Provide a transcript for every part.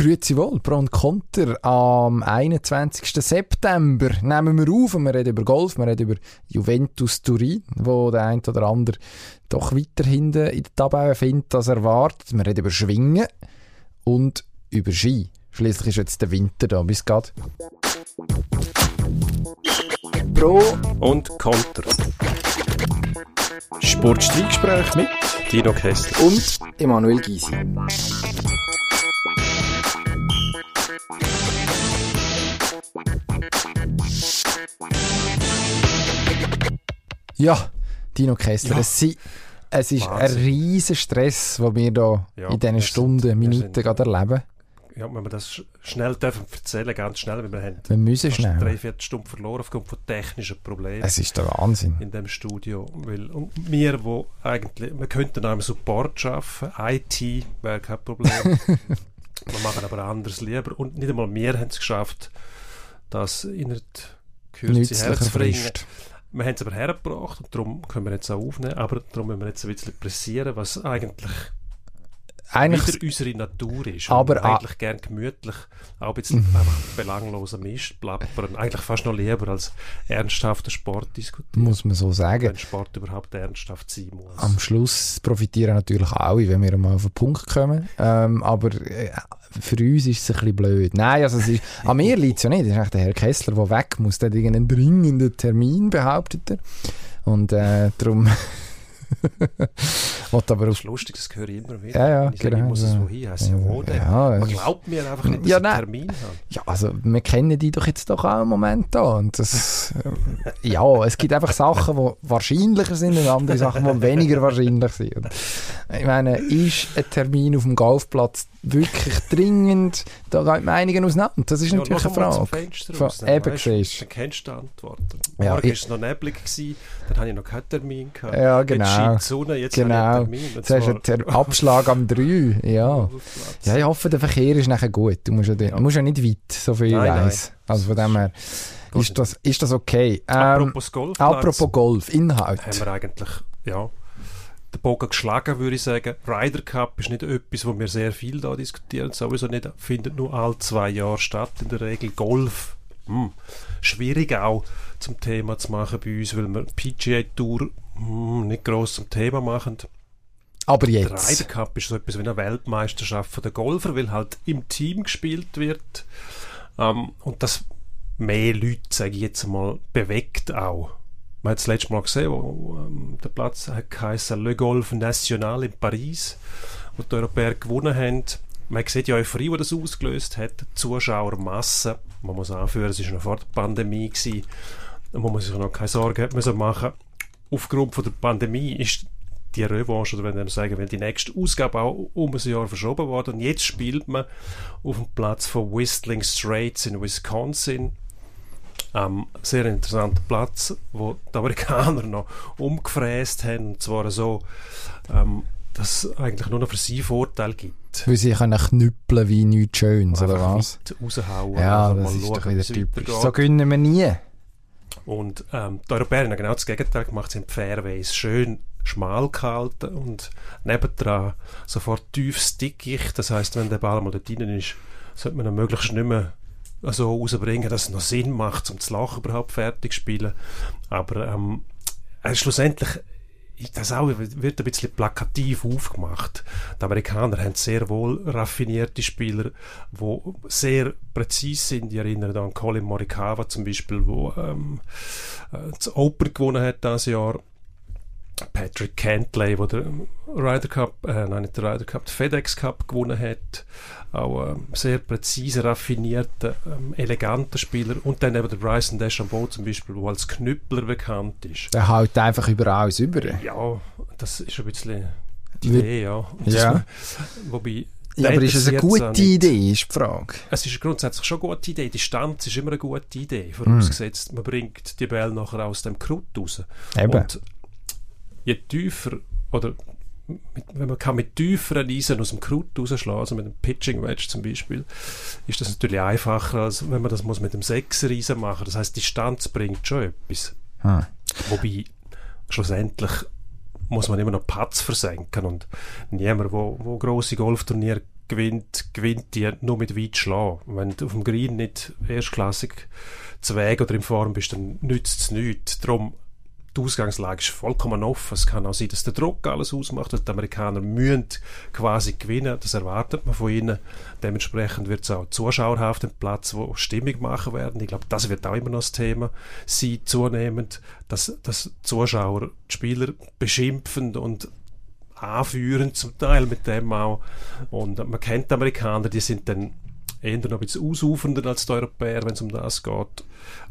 Grüezi wohl, Pro und Konter. Am 21. September nehmen wir auf und wir reden über Golf, wir reden über Juventus Turin, wo der ein oder andere doch weiter hinten in der Tabelle findet, als erwartet. Wir reden über Schwingen und über Ski. Schließlich ist jetzt der Winter da. Bis geht. Pro und Konter. Sportstreitgespräch mit Dino Kessler und Emanuel Gysi. Ja, Dino Kessler, ja. es, es ist Wahnsinn. ein riesiger Stress, den wir hier ja, in diesen Stunden, sind, Minuten sind, gerade erleben. Ja, wenn wir das schnell dürfen erzählen, ganz schnell, weil wir haben wir müssen schnell. drei, vier Stunden verloren aufgrund von technischen Problemen. Es ist der Wahnsinn. In dem Studio. Weil, und wir, wo eigentlich, wir könnten auch im Support arbeiten, IT wäre kein Problem. wir machen aber anders lieber. Und nicht einmal wir haben es geschafft, das in der Kürze herzubringen. Wir haben es aber hergebracht und darum können wir jetzt auch aufnehmen, aber darum müssen wir jetzt ein bisschen pressieren, was eigentlich eigentlich wieder unsere Natur ist. Aber eigentlich gern gemütlich, auch ein bisschen mhm. einfach belangloser Mist plappern. Eigentlich fast noch lieber als ernsthafter Sport diskutieren. Muss man so sagen. Wenn Sport überhaupt ernsthaft sein muss. Am Schluss profitieren natürlich alle, wenn wir mal auf den Punkt kommen. Ähm, aber äh, für uns ist es ein bisschen blöd. Nein, also es ist, an mir liegt es ja nicht. Das ist eigentlich der Herr Kessler, der weg muss. Der hat irgendeinen dringenden Termin, behauptet er. Und äh, darum aber das ist lustig, das höre ich immer wieder. Ja, ja, ich genau. ich muss es wohin, heisst ja, wo? Ja, Man glaubt mir einfach nicht, dass ja, ich einen Termin habe. Ja, also wir kennen die doch jetzt doch auch im Moment da. Und das, ja, es gibt einfach Sachen, die wahrscheinlicher sind und andere Sachen, die weniger wahrscheinlich sind. Ich meine, ist ein Termin auf dem Golfplatz wirklich dringend? Da gehen die Meinungen auseinander. Das ist ja, natürlich eine Frage. Von, eben siehst Dann kennst du die Antwort. Ja, Morgen war es noch neblig, gewesen, dann habe ich noch keinen Termin gehabt. Ja, genau. Jetzt scheint die Sonne, jetzt genau. habe ich einen Termin. Jetzt hast du Abschlag am 3. Ja. ja, ich hoffe, der Verkehr ist nachher gut. Du musst ja, ja. Du musst ja nicht weit, so viel nein, ich weiss. Also von dem her ist das, ist das okay. Ähm, apropos Golf. Apropos Golf, Inhalt. Haben wir eigentlich, ja, den Bogen geschlagen, würde ich sagen. Ryder Cup ist nicht etwas, wo wir sehr viel da diskutieren. Sowieso nicht, findet nur alle zwei Jahre statt in der Regel. Golf, hm, schwierig auch zum Thema zu machen bei uns, weil wir PGA Tour hm, nicht groß zum Thema machen. Aber jetzt. Der Ryder Cup ist so etwas wie eine Weltmeisterschaft von der Golfer, weil halt im Team gespielt wird. Ähm, und das mehr Leute, sage ich jetzt mal, bewegt auch. Man hat das letzte Mal gesehen, wo, ähm, der Platz heißt Le Golf National in Paris, wo die Europäer gewonnen haben. Man sieht die Euphorie, die das ausgelöst hat, Zuschauermassen. Man muss anführen, es war noch vor der Pandemie. Gewesen. Da muss man sich noch keine Sorgen machen. Aufgrund von der Pandemie ist die Revanche, oder wenn wir sagen, wenn die nächste Ausgabe auch um ein Jahr verschoben worden. Und jetzt spielt man auf dem Platz von Whistling Straits in Wisconsin ähm, sehr interessanter Platz, wo die Amerikaner noch umgefräst haben, und zwar so, ähm, dass es eigentlich nur noch für sie Vorteil gibt. Weil sie können knüppeln wie nichts Schönes, oder was? raushauen. Ja, das ist schauen, doch wieder typisch. So gönnen wir nie. Und ähm, die Europäer haben genau das Gegenteil gemacht, sie haben die Fairways schön schmal gehalten und nebendran sofort tief Dickicht. Das heißt, wenn der Ball mal dort drin ist, sollte man ihn möglichst nicht mehr so rausbringen, dass es noch Sinn macht, um das Lachen überhaupt fertig zu spielen. Aber ähm, äh, schlussendlich das auch wird ein bisschen plakativ aufgemacht. Die Amerikaner haben sehr wohl raffinierte Spieler, die sehr präzise sind. Ich erinnere an Colin Morikawa zum Beispiel, wo ähm, äh, das Open gewonnen hat dieses Jahr. Patrick Cantley, der den Ryder Cup, äh, nein nicht den Ryder Cup, den FedEx Cup gewonnen hat auch ähm, sehr präzise, raffinierte, ähm, eleganter Spieler. Und dann eben der Bryson DeChambeau zum Beispiel, der als Knüppler bekannt ist. Der haut einfach überall über. Ja, das ist ein bisschen die Idee, ja. ja. wobei ja, aber ist es eine gute Idee, ist die Frage. Es ist grundsätzlich schon eine gute Idee. Die Distanz ist immer eine gute Idee, vorausgesetzt, mm. man bringt die Bälle nachher aus dem Krut raus. Eben. Und je tiefer, oder mit, wenn man kann mit tieferen Eisen aus dem Krut rausschlagen, also mit einem Pitching Wedge zum Beispiel, ist das natürlich einfacher, als wenn man das muss mit dem Sechser Eisen machen. Das heißt, die Distanz bringt schon etwas. Hm. Wobei schlussendlich muss man immer noch Patz versenken und niemand, wo, wo grosse Golfturniere gewinnt, gewinnt die nur mit weit schlagen. Wenn du auf dem Green nicht erstklassig zu Weg oder in Form bist, dann nützt es nichts. Darum, die Ausgangslage ist vollkommen offen. Es kann auch sein, dass der Druck alles ausmacht, dass die Amerikaner müssen quasi gewinnen. Das erwartet man von ihnen. Dementsprechend wird es auch Zuschauer auf dem Platz, wo Stimmung machen werden. Ich glaube, das wird auch immer noch das Thema sein, zunehmend, dass, dass Zuschauer die Spieler beschimpfen und anführen, zum Teil mit dem auch. Und man kennt die Amerikaner, die sind dann eher noch ein bisschen ausufernder als die Europäer, wenn es um das geht.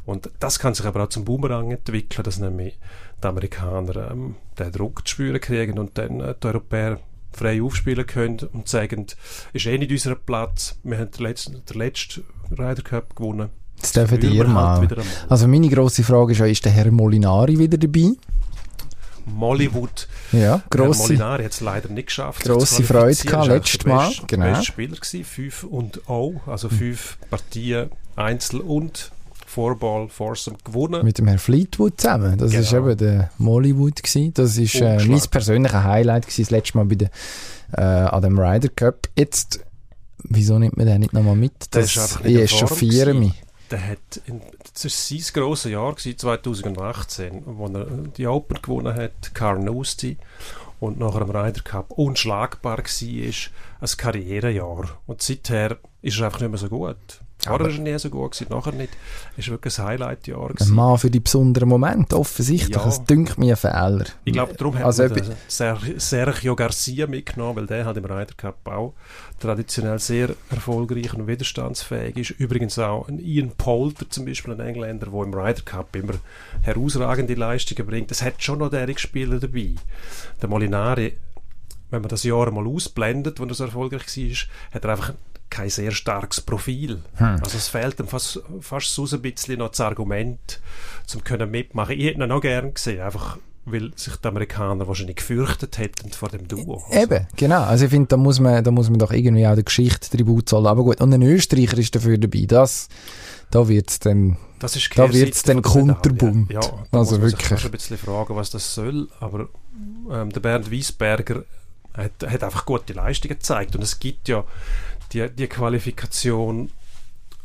Und das kann sich aber auch zum Boomerang entwickeln, dass nämlich die Amerikaner ähm, den Druck zu spüren kriegen und dann äh, die Europäer frei aufspielen können und sagen, ist eh nicht unser Platz. Wir haben den letzten, den letzten Ryder Cup gewonnen. Das dürfen ihr mal. Halt also meine grosse Frage ist, ist der Herr Molinari wieder dabei? Mollywood. Ja, grosse, Molinari hat es leider nicht geschafft. Grosse Freude gehabt, letztes Mal. Best, genau. Bester Spieler gewesen, fünf und O, also fünf Partien Einzel und Fourball Foursome gewonnen. Mit dem Herrn Fleetwood zusammen. Das genau. ist eben der Mollywood gewesen. Das ist äh, mein persönliches Highlight gewesen, das letzte Mal bei der, äh, an dem Ryder Cup. Jetzt, wieso nimmt man den nicht nochmal mit? Das, das ich echauffiere mich. Der hat, in, das war sein grosses Jahr, gewesen, 2018, wo er die Open gewonnen hat, Carnoustie, und nachher am Ryder Cup unschlagbar war, ein Karrierejahr. Und seither ist er einfach nicht mehr so gut. Vorher war er nie so gut, gewesen, nachher nicht. Es war wirklich ein Highlight-Jahr. Ein Mann für die besonderen Momente, offensichtlich. Ja. Es dünkt mir ein Fehler. Ich glaube, darum hat also, man Sergio Garcia mitgenommen, weil der halt im Ryder Cup auch traditionell sehr erfolgreich und widerstandsfähig ist. Übrigens auch ein Ian Poulter zum Beispiel, ein Engländer, der im Ryder Cup immer herausragende Leistungen bringt. Es hat schon noch derige Spieler dabei. Der Molinari wenn man das Jahr mal ausblendet, wenn er so erfolgreich war, hat er einfach kein sehr starkes Profil. Hm. Also es fehlt ihm fast, fast so ein bisschen noch das Argument, zum können mitmachen. Ich hätte ihn noch gern gesehen, einfach weil sich die Amerikaner wahrscheinlich gefürchtet hätten vor dem Duo. Also. Eben, genau. Also ich finde, da muss man, da muss man doch irgendwie auch der Geschichte Tribut zahlen. Aber gut, und ein Österreicher ist dafür dabei. Das, da wird es dann, das ist da wird's dann kunterbunt. Ja, ja also muss man wirklich. sich ein bisschen fragen, was das soll. Aber ähm, der Bernd Wiesberger hat, hat einfach gute Leistungen gezeigt. Und es gibt ja die, die Qualifikation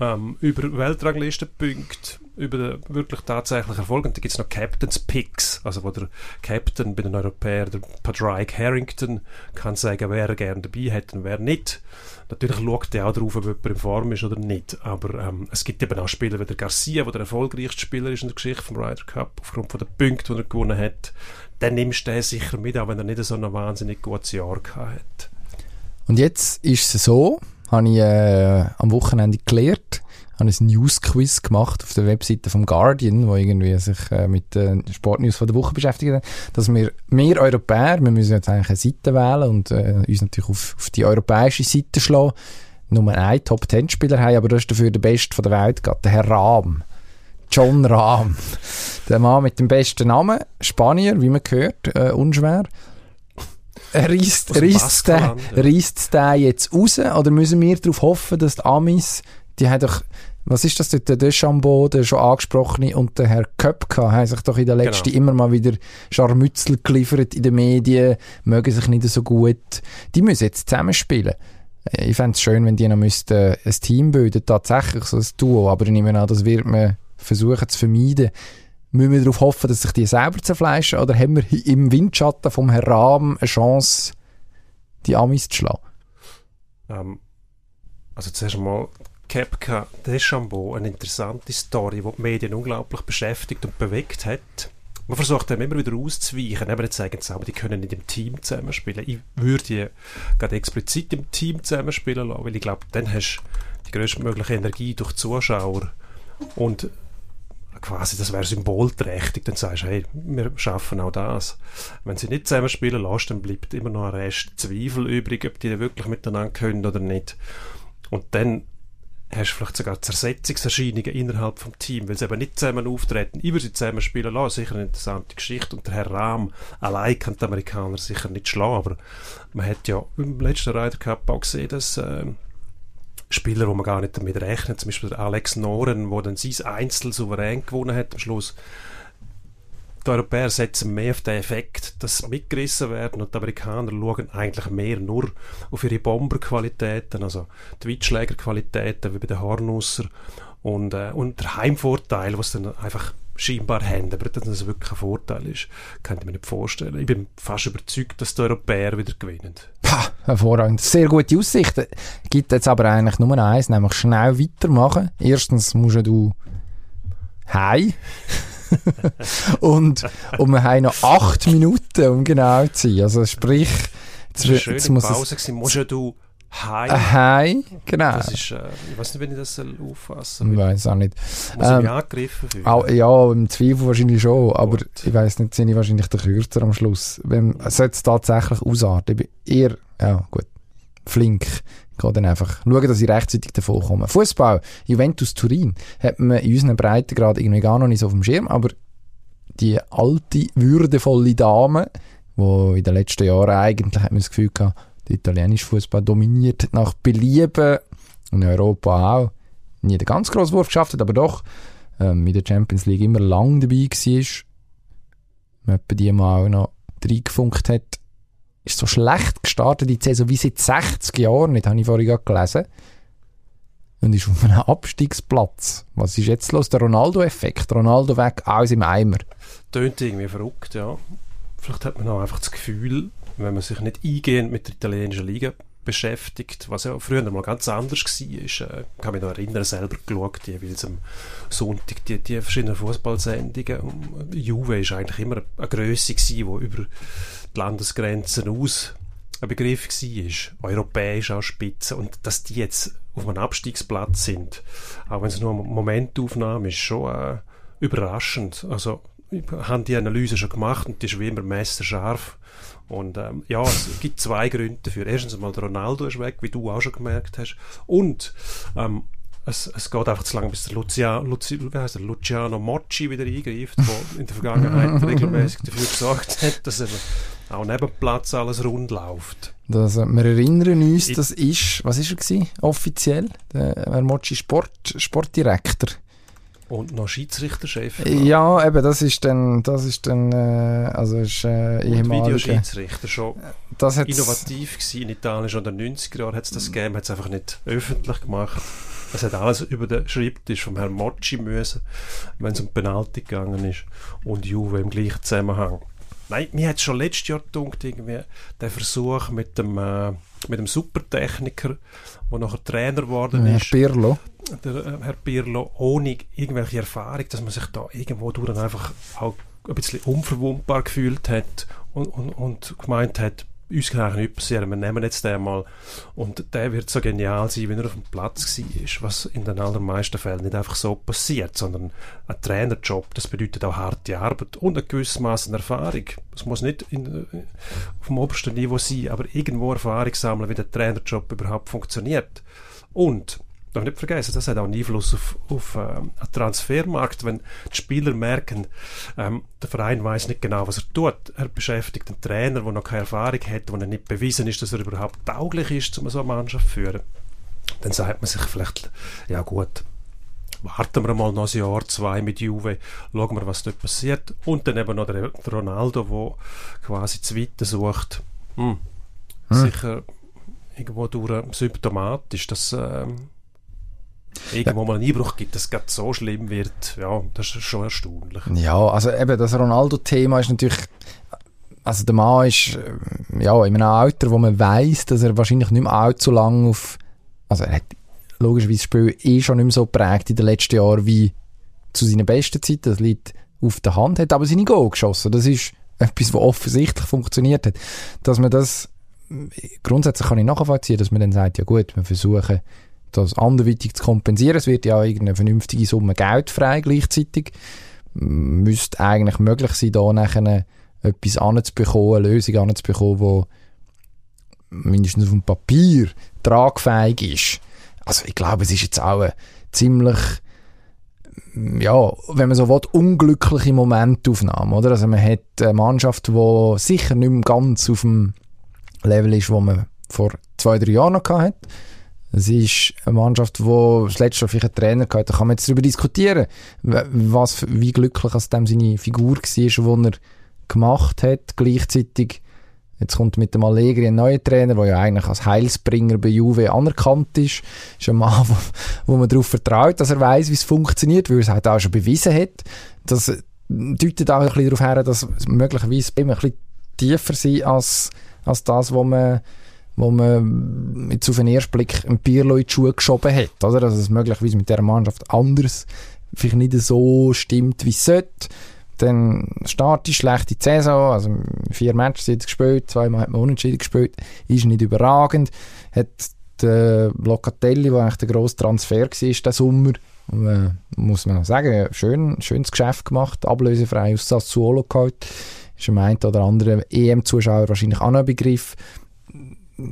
ähm, über Weltranglistenpunkte, über den wirklich tatsächlichen Erfolg. Und da gibt es noch Captain's Picks, also wo der Captain bei den Europäern, der Padraig Harrington, kann sagen, wer er gerne dabei hätte und wer nicht. Natürlich schaut er auch darauf, ob jemand in Form ist oder nicht. Aber ähm, es gibt eben auch Spieler wie der Garcia, der der erfolgreichste Spieler ist in der Geschichte vom Ryder Cup, aufgrund von den Punkten, die er gewonnen hat. Dann nimmst du den sicher mit, auch wenn er nicht so ein wahnsinnig gutes Jahr gehabt hat. Und jetzt ist es so, habe ich äh, am Wochenende gelernt, habe ein News-Quiz gemacht auf der Webseite vom Guardian, wo irgendwie sich äh, mit den äh, Sportnews von der Woche beschäftigt dass wir, wir Europäer, wir müssen jetzt eigentlich eine Seite wählen und äh, uns natürlich auf, auf die europäische Seite schlagen, Nummer einen Top-10-Spieler haben, aber das ist dafür der Beste der Welt, der Herr Rahm. John Rahm. Der Mann mit dem besten Namen, Spanier, wie man hört, äh, unschwer reißt, reißt, der, reißt der jetzt raus? Oder müssen wir darauf hoffen, dass die Amis, die haben doch, was ist das dort, der Deschambeau, der schon angesprochene, und der Herr Köpka, haben sich doch in der letzten genau. immer mal wieder Scharmützel geliefert in den Medien, mögen sich nicht so gut. Die müssen jetzt zusammenspielen. Ich fände es schön, wenn die noch müssten ein Team bilden, tatsächlich so ein Duo, aber ich nehme an, das wird man versuchen zu vermeiden. Müssen wir darauf hoffen, dass sich die selber zerfleischen oder haben wir im Windschatten vom Herrn eine Chance, die Amis zu schlagen? Ähm, also zuerst einmal Kepka Deschambeau, eine interessante Story, die die Medien unglaublich beschäftigt und bewegt hat. Man versucht dann immer wieder auszuweichen. Aber jetzt sagen sie aber, die können nicht im Team zusammenspielen. Ich würde gerade explizit im Team zusammenspielen lassen, weil ich glaube, dann hast du die größtmögliche Energie durch die Zuschauer und quasi, das wäre symbolträchtig, dann sagst du, hey, wir schaffen auch das. Wenn sie nicht zusammenspielen lässt, dann bleibt immer noch ein Rest Zweifel übrig, ob die wirklich miteinander können oder nicht. Und dann hast du vielleicht sogar Zersetzungserscheinungen innerhalb vom Team, weil sie eben nicht zusammen auftreten. Würde sie zusammen spielen lassen, sicher eine interessante Geschichte. Und der Herr Rahm allein kann die Amerikaner sicher nicht schlagen, aber man hat ja im letzten Ryder Cup auch gesehen, dass äh, Spieler, wo man gar nicht damit rechnet, zum Beispiel Alex Noren, wo dann sein Einzel souverän gewonnen hat am Schluss, die Europäer setzen mehr auf den Effekt, dass sie mitgerissen werden und die Amerikaner schauen eigentlich mehr nur auf ihre Bomberqualitäten, also die Weitschlägerqualitäten wie bei den Hornusser und, äh, und der Heimvorteil, was dann einfach scheinbar haben, aber dass das wirklich ein Vorteil ist, kann ich mir nicht vorstellen. Ich bin fast überzeugt, dass die Europäer wieder gewinnen. Pah, hervorragend. Sehr gute Aussichten. Gibt jetzt aber eigentlich nur eins, nämlich schnell weitermachen. Erstens musst du heim. und, und wir haben noch acht Minuten, um genau zu sein. Also sprich, jetzt, das jetzt muss Pause es... Musst du Hi. Hi, genau. Das ist, äh, ich weiß nicht, wenn ich das auffassen Ich weiß auch nicht. Muss ähm, ich angegriffen fühlen? Auch, ja, im Zweifel wahrscheinlich schon, Gut. aber ich weiß nicht, sind ich wahrscheinlich der Kürzer am Schluss. Wenn, sollte es tatsächlich ausarten, ich bin eher, ja gut, flink. Ich gehe dann einfach schauen, dass ich rechtzeitig davon komme. Fußball, Juventus Turin, hat man in unseren Breiten gerade irgendwie gar noch nicht so auf dem Schirm, aber die alte, würdevolle Dame, die in den letzten Jahren eigentlich, hat man das Gefühl gehabt, der italienische Fußball dominiert nach Belieben und in Europa auch. Nie den ganz grossen Wurf geschafft hat, aber doch ähm, in der Champions League immer lang dabei war. Man die mal noch reingefunkt hat. Ist so schlecht gestartet in Saison wie seit 60 Jahren, nicht, habe ich vorhin gelesen. Und ist auf einem Abstiegsplatz. Was ist jetzt los? Der Ronaldo-Effekt. Ronaldo weg, alles im Eimer. Tönt irgendwie verrückt, ja. Vielleicht hat man auch einfach das Gefühl, wenn man sich nicht eingehend mit der italienischen Liga beschäftigt, was ja früher mal ganz anders war. Ich äh, kann mich noch erinnern, selber geschaut, jeweils am Sonntag, die, die verschiedenen Fußballsendungen. Juve war eigentlich immer eine Größe, die über die Landesgrenzen aus ein Begriff war. Europäisch auch Spitze. Und dass die jetzt auf einem Abstiegsplatz sind, auch wenn es nur eine Momentaufnahme ist, schon äh, überraschend. Also, ich habe die Analyse schon gemacht und die ist wie immer messerscharf und ähm, ja, es gibt zwei Gründe dafür. Erstens einmal, der Ronaldo ist weg, wie du auch schon gemerkt hast. Und ähm, es, es geht einfach zu lange, bis der Luciano, Luci, wie heißt der, Luciano Mocci wieder eingreift, der in der Vergangenheit regelmäßig dafür gesorgt hat, dass eben auch neben Platz alles rund läuft. Das, äh, wir erinnern uns, das ist, was ist er gewesen, offiziell? Der Herr Mocci Sport, Sportdirektor. Und noch Schiedsrichterchef. Ja, eben, das ist dann, das ist dann, äh, also ist äh, ehemaliger... Videoschiedsrichter schon das innovativ gewesen. In Italien schon in den 90er Jahren hat es das gegeben, hat es einfach nicht öffentlich gemacht. Es hat alles über den Schreibtisch vom Herrn Mocci müssen, wenn es um Penalty gegangen ist und Juve im gleichen Zusammenhang. Nein, mir hat schon letztes Jahr gedacht, irgendwie, der Versuch mit dem, äh, mit dem Supertechniker, der nachher Trainer geworden ist. Herr Pirlo. Der äh, Herr Pirlo, ohne irgendwelche Erfahrung, dass man sich da irgendwo durch einfach auch ein bisschen unverwundbar gefühlt hat und, und, und gemeint hat, uns kann eigentlich nicht passieren, wir nehmen jetzt den mal und der wird so genial sein, wenn er auf dem Platz war, was in den allermeisten Fällen nicht einfach so passiert, sondern ein Trainerjob, das bedeutet auch harte Arbeit und ein gewisses Maß an Erfahrung. Es muss nicht in, auf dem obersten Niveau sein, aber irgendwo Erfahrung sammeln, wie der Trainerjob überhaupt funktioniert. Und darf nicht vergessen, das hat auch einen Einfluss auf, auf ähm, einen Transfermarkt, wenn die Spieler merken, ähm, der Verein weiß nicht genau, was er tut. Er beschäftigt einen Trainer, der noch keine Erfahrung hat, wo er nicht bewiesen ist, dass er überhaupt tauglich ist, um so eine Mannschaft zu führen. Dann sagt man sich vielleicht, ja gut, warten wir mal noch ein Jahr, zwei mit Juve, schauen wir, was dort passiert. Und dann eben noch der, Ronaldo, der quasi Zweite sucht. Hm. Hm. Sicher irgendwo durch symptomatisch, dass ähm, irgendwo mal einen Einbruch gibt, dass es so schlimm wird, ja, das ist schon erstaunlich. Ja, also eben das Ronaldo-Thema ist natürlich, also der Mann ist ja in einem Alter, wo man weiß, dass er wahrscheinlich nicht mehr allzu lange auf, also er hat logischerweise das Spiel eh schon nicht mehr so geprägt in den letzten Jahren wie zu seiner besten Zeit, das liegt auf der Hand, hat aber seine Goal geschossen, das ist etwas, was offensichtlich funktioniert hat, dass man das grundsätzlich kann ich nachvollziehen, dass man dann sagt, ja gut, wir versuchen das anderweitig zu kompensieren. Es wird ja irgendeine vernünftige Summe Geld frei gleichzeitig. Müsste eigentlich möglich sein, da nachher etwas anzubekommen, eine Lösung anzubekommen, die mindestens auf dem Papier tragfähig ist. Also ich glaube, es ist jetzt auch eine ziemlich ja, wenn man so will, unglückliche Momentaufnahme, oder? Also man hat eine Mannschaft, die sicher nicht mehr ganz auf dem Level ist, wo man vor zwei, drei Jahren noch hatte Es ist eine Mannschaft, die das letzte Jahr vielleicht einen Trainer hatte. Da kann man jetzt darüber diskutieren, was, wie glücklich aus dem seine Figur war, die er gemacht hat. Gleichzeitig, jetzt kommt mit dem Allegri ein neuer Trainer, der ja eigentlich als Heilsbringer bei Juve anerkannt ist. Ist ein Mann, wo, wo man darauf vertraut, dass er weiß, wie es funktioniert, weil er es halt auch schon bewiesen hat. Das deutet auch ein bisschen darauf her, dass möglicherweise immer ein bisschen tiefer sein als, als das, was man wo man jetzt auf den ersten Blick ein Pirlo in die Schuhe geschoben hat, oder? Dass es möglicherweise mit dieser Mannschaft anders vielleicht nicht so stimmt, wie es sollte. Dann startet schlechte Saison, also vier Matches jetzt gespielt, zweimal hat man unentschieden gespielt, ist nicht überragend. Hat der Locatelli, der eigentlich der grosse Transfer war, diesen Sommer, äh, muss man sagen, schön, schönes Geschäft gemacht, ablösefrei aus Sassuolo geholt. Ist dem einen oder anderen EM-Zuschauer wahrscheinlich auch noch ein Begriff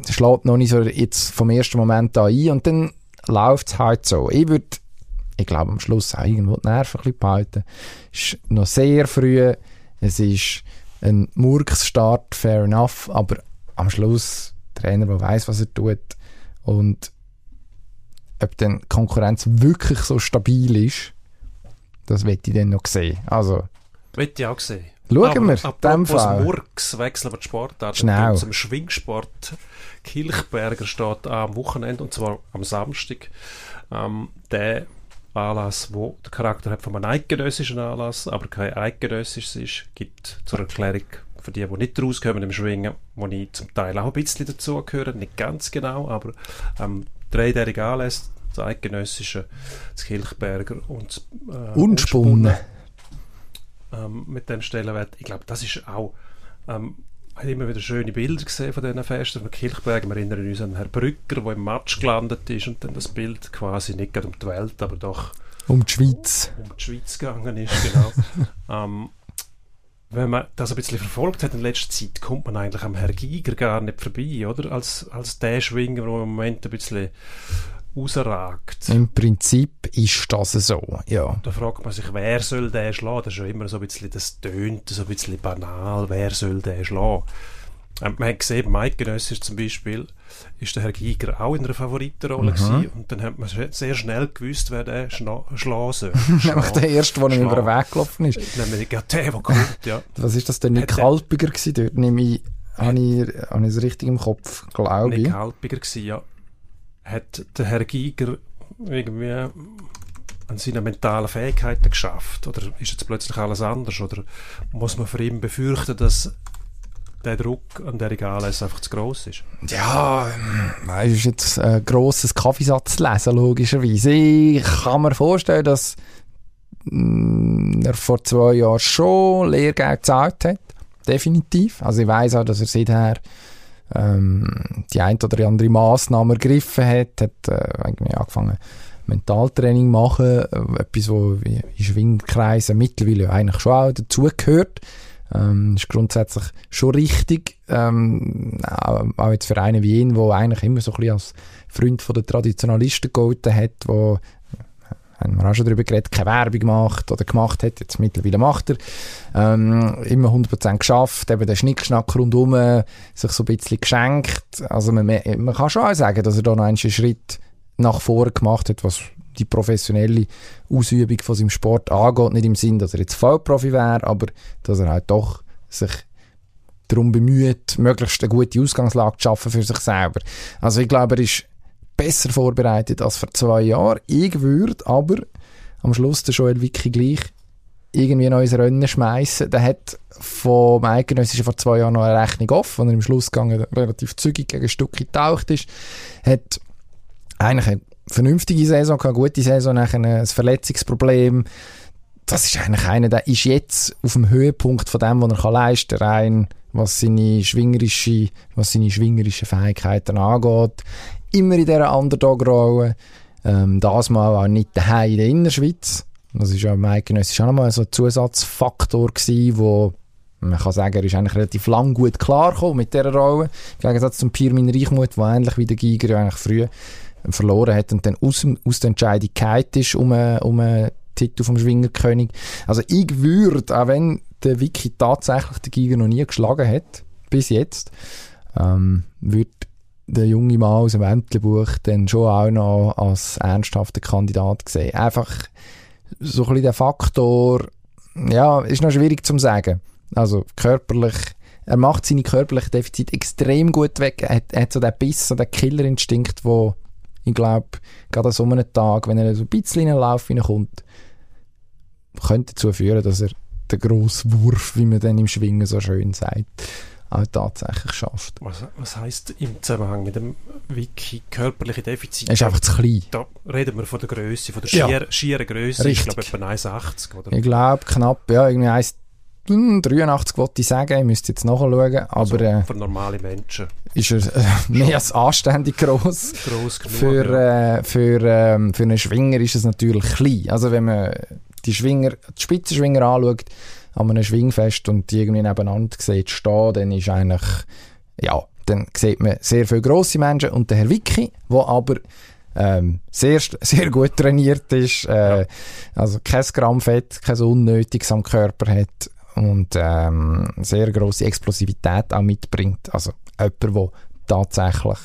schlägt noch nicht so jetzt vom ersten Moment an ein und dann läuft es halt so. Ich würde, ich glaube am Schluss auch irgendwo die Nerven ein bisschen behalten. Es ist noch sehr früh, es ist ein Murks-Start, fair enough, aber am Schluss Trainer, der weiß, was er tut und ob dann die Konkurrenz wirklich so stabil ist, das wird ich dann noch sehen. Also, wird ich auch sehen. Schauen wir, in dem Fall. Murks wechseln wir die Sportart Schnell. zum Schwingsport. Kilchberger steht am Wochenende, und zwar am Samstag. Ähm, der Anlass, wo der Charakter hat von einem eidgenössischen Anlass, aber kein eidgenössisches ist, gibt zur Erklärung für die, die nicht rauskommen im Schwingen, wo ich zum Teil auch ein bisschen dazugehöre, nicht ganz genau, aber ähm, dreijährige Anlässe, das eidgenössische, das Kilchberger und äh, Unspunnen ähm, mit dem Stellenwert. Ich glaube, das ist auch ähm, habe immer wieder schöne Bilder gesehen von diesen Festen von Kirchberg. Wir erinnern uns an Herrn Brücker, der im Match gelandet ist und dann das Bild quasi nicht um die Welt, aber doch um die Schweiz, um die Schweiz gegangen ist, genau. ähm, wenn man das ein bisschen verfolgt hat in letzter Zeit, kommt man eigentlich am Herrn Giger gar nicht vorbei, oder? Als, als der Schwinger, der im Moment ein bisschen rausragt. Im Prinzip ist das so, ja. Da fragt man sich, wer soll den schlagen? Das ist ja immer so ein bisschen, das tönt so ein bisschen banal, wer soll den schlagen? Ähm, man hat gesehen, Mike Genössisch zum Beispiel, ist der Herr Giger auch in einer Favoritenrolle mhm. gewesen, und dann hat man sehr schnell gewusst, wer den schlagen soll. Nämlich der Erste, der ihm über den Weg gelaufen ist. Nämlich der, der kommt, ja. Was ist das denn, Nick Halpiger gewesen dort? Nehme ich, habe ich, es richtig im Kopf, glaube ich. Nick Halpiger gewesen, ja hat der Herr Giger irgendwie an seinen mentalen Fähigkeiten geschafft? Oder ist jetzt plötzlich alles anders? Oder muss man für ihn befürchten, dass der Druck an der Anlässe einfach zu gross ist? Ja, das ist jetzt ein grosses Kaffeesatz lesen, logischerweise. Ich kann mir vorstellen, dass mm, er vor zwei Jahren schon Lehrgeld gezahlt hat. Definitiv. Also ich weiß auch, dass er seither ähm, die ein oder andere Massnahme ergriffen hat, hat äh, irgendwie angefangen Mentaltraining machen, äh, etwas, wo in Schwingkreisen mittlerweile eigentlich schon auch dazugehört. Ähm, ist grundsätzlich schon richtig, ähm, auch, jetzt für einen wie ihn, der eigentlich immer so ein bisschen als Freund von der Traditionalisten gegolten hat, wo haben wir auch schon darüber geredet, keine Werbung gemacht oder gemacht hat, jetzt mittlerweile macht er, ähm, immer 100% geschafft, eben den Schnickschnack rundherum, sich so ein bisschen geschenkt, also man, man kann schon auch sagen, dass er da noch einen Schritt nach vorne gemacht hat, was die professionelle Ausübung von seinem Sport angeht, nicht im Sinn, dass er jetzt Vollprofi wäre, aber dass er halt doch sich darum bemüht, möglichst eine gute Ausgangslage zu schaffen für sich selber. Also ich glaube, er ist besser vorbereitet als vor zwei Jahren. Ich würde aber am Schluss der Joel Wiki gleich irgendwie ein neues Rennen schmeißen. Der hat vom Eidgenössischen vor zwei Jahren noch eine Rechnung offen, als er im Schlussgang relativ zügig gegen Stück getaucht ist. Hat eigentlich eine vernünftige Saison gehabt, eine gute Saison, nachher ein Verletzungsproblem. Das ist eigentlich einer, der ist jetzt auf dem Höhepunkt von dem, was er leisten kann, rein was seine schwingerische, was seine schwingerischen Fähigkeiten angeht immer in dieser Underdog-Rolle. Ähm, das mal auch nicht daheim in der Innerschweiz. Das ist ja ist auch nochmal so ein Zusatzfaktor gewesen, wo man kann sagen, er ist eigentlich relativ lang gut klargekommen mit dieser Rolle. Im Gegensatz zum Pirmin Reichmuth, der ähnlich wie der Giger eigentlich früh verloren hat und dann aus, aus der Entscheidung ist um, um einen Titel vom Schwingerkönig. Also ich würde, auch wenn der Wiki tatsächlich den Giger noch nie geschlagen hat, bis jetzt, ähm, würde der junge Mann aus dem Wendlerbuch dann schon auch noch als ernsthafter Kandidat gesehen. Einfach so ein bisschen der Faktor, ja, ist noch schwierig zu sagen. Also körperlich, er macht seine körperlichen Defizite extrem gut weg. Er hat, er hat so den Biss, so den Killerinstinkt, wo ich glaube, gerade an so einem Tag, wenn er so ein bisschen in den Lauf hineinkommt, könnte dazu führen, dass er den grossen Wurf, wie man dann im Schwingen so schön sagt, auch tatsächlich schafft. Was, was heisst im Zusammenhang mit dem Wiki körperliche Defizit? Er ist einfach zu klein. Da reden wir von der Größe, von der Ja. schier, schieren Größe. Ich glaube etwa 1,80 oder Ich glaube knapp, ja, irgendwie 1,83 wollte ich sagen, ich müsste jetzt nachschauen, aber also äh, für normale Menschen. ist er äh, mehr als anständig groß. Gross genug. Für, ja. äh, für, ähm, für einen Schwinger ist es natürlich klein. Also wenn man die Schwinger, die Spitzenschwinger anschaut, an einem Schwingfest und die irgendwie nebeneinander sieht stehen, dann ist eigentlich, ja, dann sieht man sehr viele grosse Menschen und der Herr Wicki, der aber ähm, sehr, sehr gut trainiert ist, äh, also kein Gramm Fett, kein Unnötiges am Körper hat und ähm, sehr grosse Explosivität auch mitbringt. Also jemand, der tatsächlich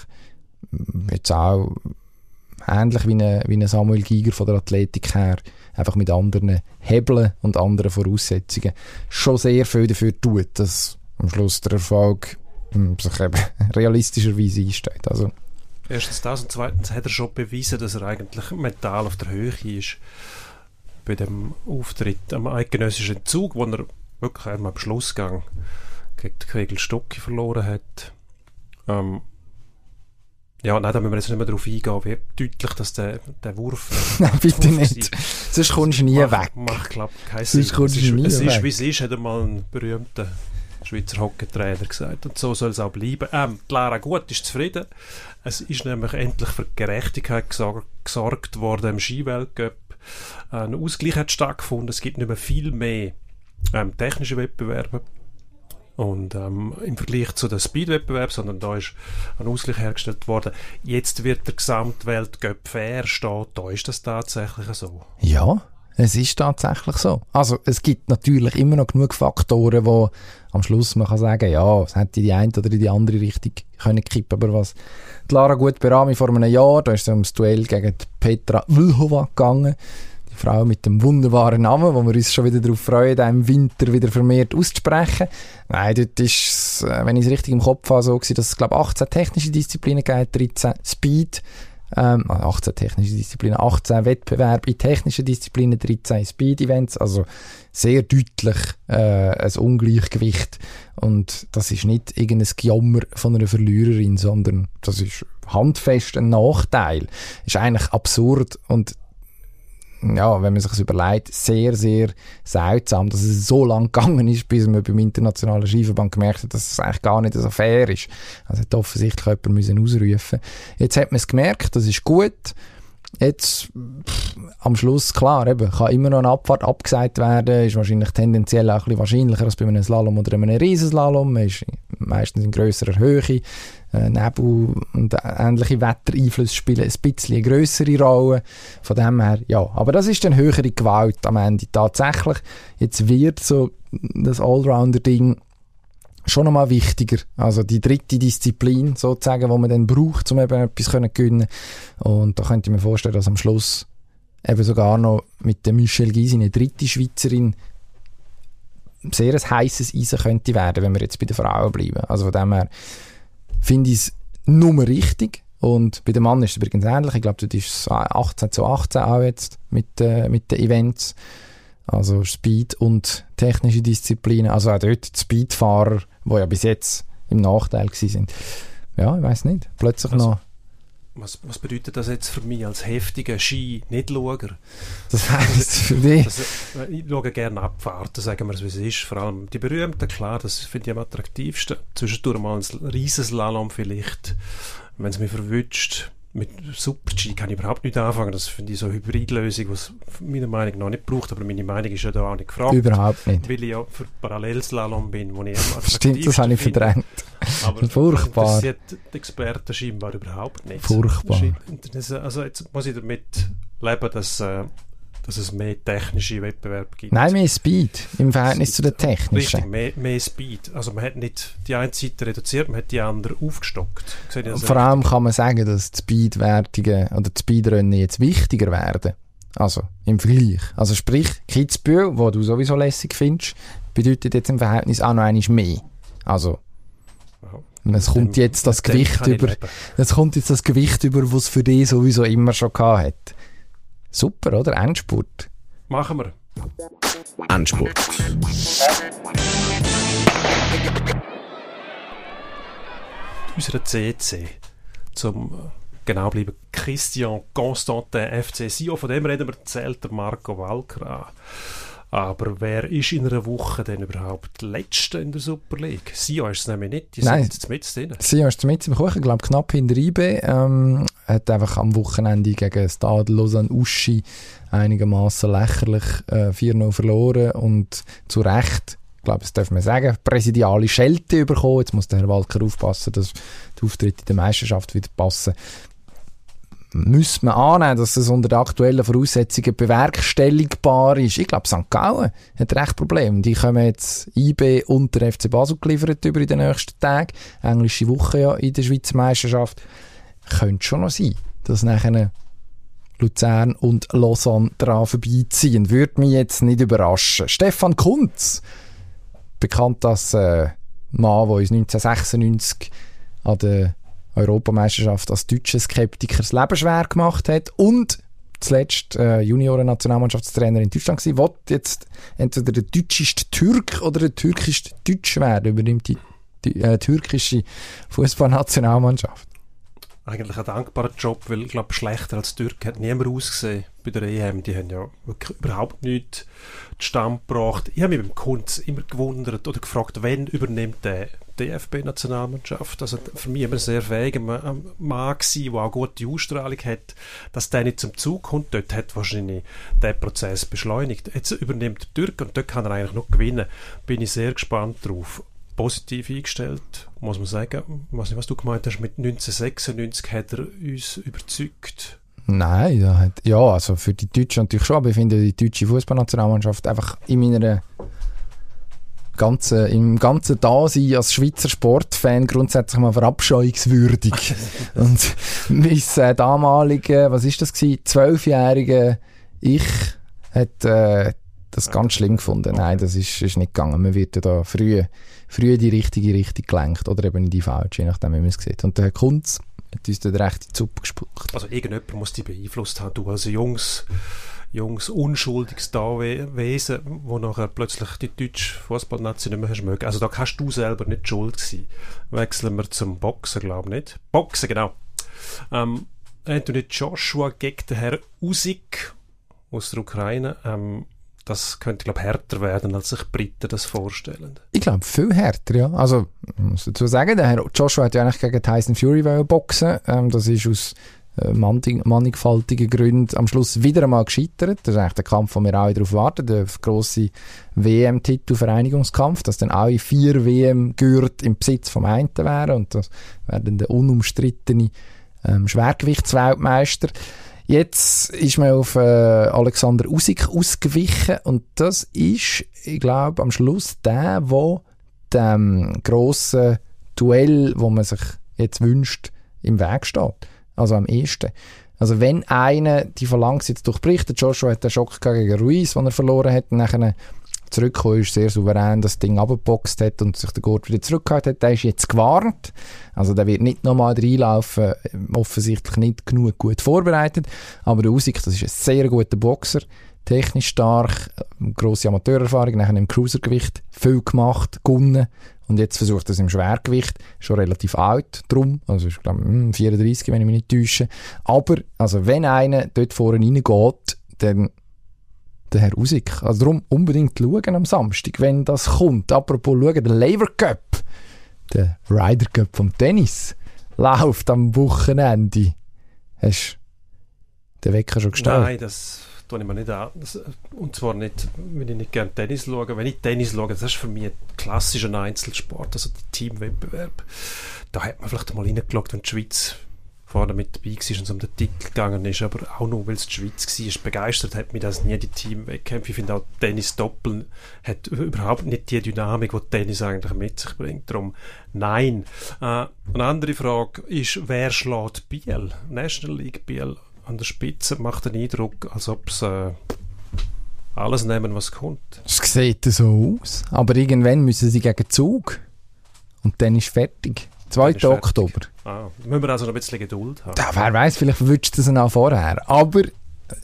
jetzt auch ähnlich wie ein, wie ein Samuel Giger von der Athletik her, einfach mit anderen Hebeln und anderen Voraussetzungen schon sehr viel dafür tut, dass am Schluss der Erfolg mm, sich eben realistischerweise einsteht. Also, Erstens das und zweitens hat er schon bewiesen, dass er eigentlich mental auf der Höhe ist. Bei dem Auftritt am eidgenössischen Zug, wo er wirklich einmal am Schlussgang gegen Kegel Stocki verloren hat. Ähm, ja, nein, da müssen wir jetzt nicht mehr darauf eingehen, wie deutlich dass der, der Wurf nein, bitte Wurf nicht. Sonst kommst du nie macht, weg. Macht, glaub, keinen Sinn. Sonst kommst es ist, nie es ist weg. wie es ist, hat einmal ein berühmter Schweizer Hockeytrainer gesagt. Und so soll es auch bleiben. Ähm, die Lara Gut ist zufrieden. Es ist nämlich endlich für Gerechtigkeit gesor gesorgt worden im Skiweltcup. Ein Ausgleich hat stattgefunden. Es gibt nicht mehr viel mehr ähm, technische Wettbewerbe. Und ähm, im Vergleich zu den Speed-Wettbewerben, sondern da ist ein Ausgleich hergestellt worden. Jetzt wird der Gesamtweltcup fair stehen. Da ist das tatsächlich so. Ja, es ist tatsächlich so. Also es gibt natürlich immer noch genug Faktoren, wo am Schluss man kann sagen, ja, es hätte in die eine oder in die andere Richtung können kippen. Aber was die Lara gut Berami vor einem Jahr, da ist es ums Duell gegen Petra Vlhova gegangen. Frau mit dem wunderbaren Namen, wo wir uns schon wieder darauf freuen, im Winter wieder vermehrt auszusprechen. Nein, dort ist äh, wenn ich es richtig im Kopf habe, so gewesen, dass es, glaube 18 technische Disziplinen gibt, 13 Speed, ähm, also 18 technische Disziplinen, 18 Wettbewerbe in technischen Disziplinen, 13 Speed-Events, also sehr deutlich äh, ein Ungleichgewicht. Und das ist nicht irgendein Gejammer von einer Verliererin, sondern das ist handfest ein Nachteil. Ist eigentlich absurd und ja, wenn man sich überlegt, sehr, sehr seltsam, dass es so lang gegangen ist, bis man beim internationalen Skiverband gemerkt hat, dass es eigentlich gar nicht so fair ist. Also hat offensichtlich jemand müssen ausrufen. Jetzt hat man es gemerkt, das ist gut. Jetzt, pff, am Schluss, klar, eben, kann immer noch eine Abfahrt abgesagt werden, ist wahrscheinlich tendenziell auch ein wahrscheinlicher als bei einem Slalom oder einem Riesenslalom. Man ist meistens in grösserer Höhe. Äh, Nebel und ähnliche Wettereinflüsse spielen ein bisschen eine grössere Rolle. Von dem her, ja. Aber das ist dann höhere Gewalt am Ende tatsächlich. Jetzt wird so das Allrounder-Ding schon nochmal wichtiger. Also die dritte Disziplin sozusagen, die man dann braucht, um eben etwas zu gewinnen. Und da könnte ich mir vorstellen, dass am Schluss eben sogar noch mit der Michelle Gysi eine dritte Schweizerin sehr ein heißes Eisen könnte werden, wenn wir jetzt bei den Frauen bleiben. Also von dem her finde ich es nur richtig. Und bei dem Mann ist es übrigens ähnlich. Ich glaube, das ist 18 zu 18 auch jetzt mit, äh, mit den Events. Also Speed und technische Disziplinen. Also auch dort Speedfahrer, die ja bis jetzt im Nachteil gewesen sind. Ja, ich weiß nicht. Plötzlich Also- noch. Was, was bedeutet das jetzt für mich als heftiger Ski-Nicht-Schauer? Das heisst für dich. Das, äh, ich schaue gerne Abfahrten, sagen wir es, wie es ist. Vor allem die berühmten, klar, das finde ich am attraktivsten. Zwischendurch mal ein Riesenslalom vielleicht, wenn es mich verwünscht. Mit Super-G kann ich überhaupt nicht anfangen. Das finde ich so eine Hybridlösung, was meiner Meinung nach nicht braucht. Aber meine Meinung ist ja da auch nicht gefragt. Überhaupt nicht. Weil ich ja für Parallelslalom bin, wo ich am Stimmt, das habe ich verdrängt. Aber Furchtbar. Das interessiert die Experten scheinbar überhaupt nicht. Furchtbar. Also jetzt muss ich damit leben, dass äh, dass es mehr technische Wettbewerbe gibt. Nein, mehr Speed im Verhältnis Speed. zu den technischen. Richtig, mehr, mehr, Speed. Also man hat nicht die eine Seite reduziert, man hat die andere aufgestockt. Vor allem kann man sagen, dass die Speedwertungen oder die Speedrennen jetzt wichtiger werden. Also im Vergleich. Also sprich, Kitzbühel, wo du sowieso lässig findest, bedeutet jetzt im Verhältnis auch noch einmal mehr. Also es kommt jetzt das Gewicht über, es kommt jetzt das Gewicht über, was für dich sowieso immer schon gehabt hat. Super, oder? Endspurt. Machen wir. Endspurt. Unser CC zum äh, genau bleiben Christian Constantin FC Sio, von dem reden wir, erzählt der Marco Walkra. Aber wer ist in einer Woche denn überhaupt Letzte in der Super League? Sion ist es nämlich nicht, die Nein. sind mit drin. Sion ist mit im Kuchen, ich glaube knapp hinter IB. Ähm, hat einfach am Wochenende gegen Stade Lausanne Uschi einigermaßen lächerlich äh, 4-0 verloren und zu Recht ich glaube, das darf man sagen, präsidiale Schelte bekommen. Jetzt muss der Herr Walker aufpassen, dass die Auftritte in der Meisterschaft wieder passen müsste man annehmen, dass das unter den aktuellen Voraussetzungen bewerkstelligbar ist. Ich glaube, St. Gallen hat recht Probleme. Die kommen jetzt IB und der FC Basel geliefert über in den nächsten Tagen. Englische Woche ja in der Schweizer Meisterschaft. Könnte schon noch sein, dass nachher Luzern und Lausanne daran vorbeiziehen. Würde mich jetzt nicht überraschen. Stefan Kunz, bekannt als äh, Mann, der uns 1996 an der Europameisterschaft als deutscher Skeptiker das Leben schwer gemacht hat und zuletzt äh, Junioren-Nationalmannschaftstrainer in Deutschland gewesen, will jetzt entweder der deutscheste Türk oder der türkischste Deutsch werden, übernimmt die, die äh, türkische Fußballnationalmannschaft. Eigentlich ein dankbarer Job, weil ich glaube, schlechter als Türk hat niemand ausgesehen bei der EM. Die haben ja überhaupt nichts zustande gebracht. Ich habe mich beim Kunz immer gewundert oder gefragt, wann übernimmt der DFB-Nationalmannschaft. Also für mich immer sehr fähiger Mann gewesen, der auch gute Ausstrahlung hat, dass der nicht zum Zug kommt. Dort hat wahrscheinlich der Prozess beschleunigt. Jetzt übernimmt der Türk und dort kann er eigentlich noch gewinnen. Bin ich sehr gespannt drauf. Positiv eingestellt, muss man sagen. Ich weiß nicht, was du gemeint hast, mit 1996 hat er uns überzeugt. Nein, ja, also für die Deutschen natürlich schon, aber ich finde die deutsche Fußballnationalmannschaft einfach in meiner ganzen, im ganzen Dasein als Schweizer Sportfan grundsätzlich mal verabscheuungswürdig. und mein äh, damalige, was ist das gewesen, zwölfjährige Ich hat äh, das ganz schlimm gefunden. Nein, das ist, ist nicht gegangen. Man wird ja da früh, früh in die richtige Richtung gelenkt oder eben in die falsche, je nachdem, wie man es sieht. Und der Kunz hat uns dann recht in die Suppe gespuckt. Also irgendjemand muss dich beeinflusst haben. Du als Jungs junges, unschuldiges Wesen, wo nachher plötzlich die deutsche Fußballnation nicht mehr hast mögen. Also da kannst du selber nicht schuld sein. Wechseln wir zum Boxen, glaube ich nicht. Boxen, genau. Ähm, Anthony Joshua gegen den Herr Usyk aus der Ukraine. Ähm, das könnte, glaube ich, härter werden, als sich Briten das vorstellen. Ich glaube, viel härter, ja. Also, ich muss dazu sagen, der Herr Joshua hat ja eigentlich gegen Tyson Fury boxen ähm, Das ist aus mannigfaltigen Gründen am Schluss wieder einmal gescheitert. Das ist eigentlich der Kampf, den wir alle darauf warten, der grosse WM-Titel Vereinigungskampf, dass dann alle vier WM-Gürtel im Besitz vom einen wären und das wäre dann der unumstrittene ähm, Schwergewichtsweltmeister. Jetzt ist man auf äh, Alexander Usyk ausgewichen und das ist, ich glaube, am Schluss der, wo dem grossen Duell, wo man sich jetzt wünscht, im Weg steht. Also am ehesten. Also wenn einer die Phalanx jetzt durchbricht, der Joshua hat den Schock gegen Ruiz, den er verloren hat, und nachher zurückgekommen ist, sehr souverän das Ding abgeboxt hat und sich der Gurt wieder zurückgehalten hat, der ist jetzt gewarnt. Also der wird nicht nochmal reinlaufen, offensichtlich nicht genug gut vorbereitet. Aber der Usyk, das ist ein sehr guter Boxer, technisch stark, grosse Amateurerfahrung, nachher im Cruisergewicht viel gemacht, gewonnen und jetzt versucht er es im Schwergewicht, schon relativ alt drum, also ich glaube 34, wenn ich mich nicht täusche. Aber, also wenn einer dort vorne reingeht, dann der Herr Usyk. Also darum unbedingt schauen am Samstag, wenn das kommt. Apropos schauen, der Lever Cup, der Ryder Cup vom Tennis, läuft am Wochenende. Hast du den Wecker schon gestellt? Nein, das tue ich mir nicht an. Das, und zwar nicht, wenn ich nicht gerne Tennis schaue. Wenn ich Tennis schaue, das ist für mich ein klassischer Einzelsport, also der Teamwettbewerb. Da hat man vielleicht mal reingeschaut, wenn die Schweiz vorne mit dabei war und es um den Titel gegangen ist, aber auch nur, weil es die Schweiz war, begeistert hat mich das nie die Teamwettkämpfe. Ich finde auch, Tennis Doppel hat überhaupt nicht die Dynamik, die Tennis eigentlich mit sich bringt. Darum nein. Äh, eine andere Frage ist, wer schlägt Biel? National League Biel an der Spitze macht den Eindruck, als ob es äh, alles nehmen, was kommt. Es sieht so aus. Aber irgendwann müssen sie gegen Zug. Und dann ist fertig. 2. ist fertig. Oktober. Ah, da müssen wir also noch ein bisschen Geduld haben. Da, wer weiß, vielleicht wünschst du es auch vorher. Aber,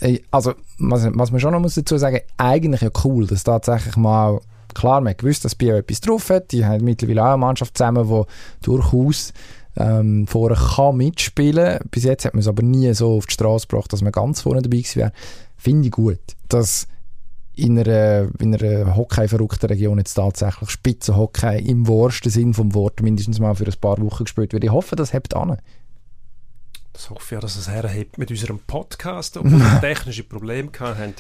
äh, also, was, was man schon noch muss dazu sagen eigentlich ja cool, dass tatsächlich mal, klar, man gewusst, dass Bio etwas drauf hat. Die haben mittlerweile auch eine Mannschaft zusammen, die durchaus ähm, vorne kann mitspielen. Bis jetzt hat man es aber nie so auf die Straße gebracht, dass man ganz vorne dabei gewesen wäre. Finde ich gut, dass in einer, in einer Hockey-verrückten Region jetzt tatsächlich Spitzenhockey im wahrsten Sinn vom Wort mindestens mal für ein paar Wochen gespielt wird. Ich hoffe, das hebt an. Das hoffe ich ja, dass es herhebt mit unserem Podcast, obwohl wir technische Probleme hatten.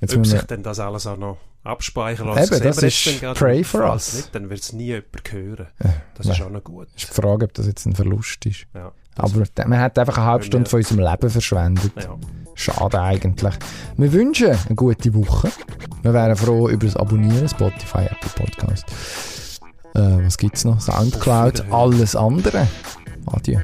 Jetzt Ob sich denn das alles auch noch abspeichern lassen. Eben, das ist Pray for Us. Nicht, dann wird es nie jemand hören. Das ja. ist auch noch gut. ist die Frage, ob das jetzt ein Verlust ist. Ja, Aber man hat einfach eine halbe Stunde von unserem Leben verschwendet. Ja. Schade eigentlich. Wir wünschen eine gute Woche. Wir wären froh über das Abonnieren, Spotify, Apple Podcast. Äh, was gibt es noch? Soundcloud, alles andere. Adieu.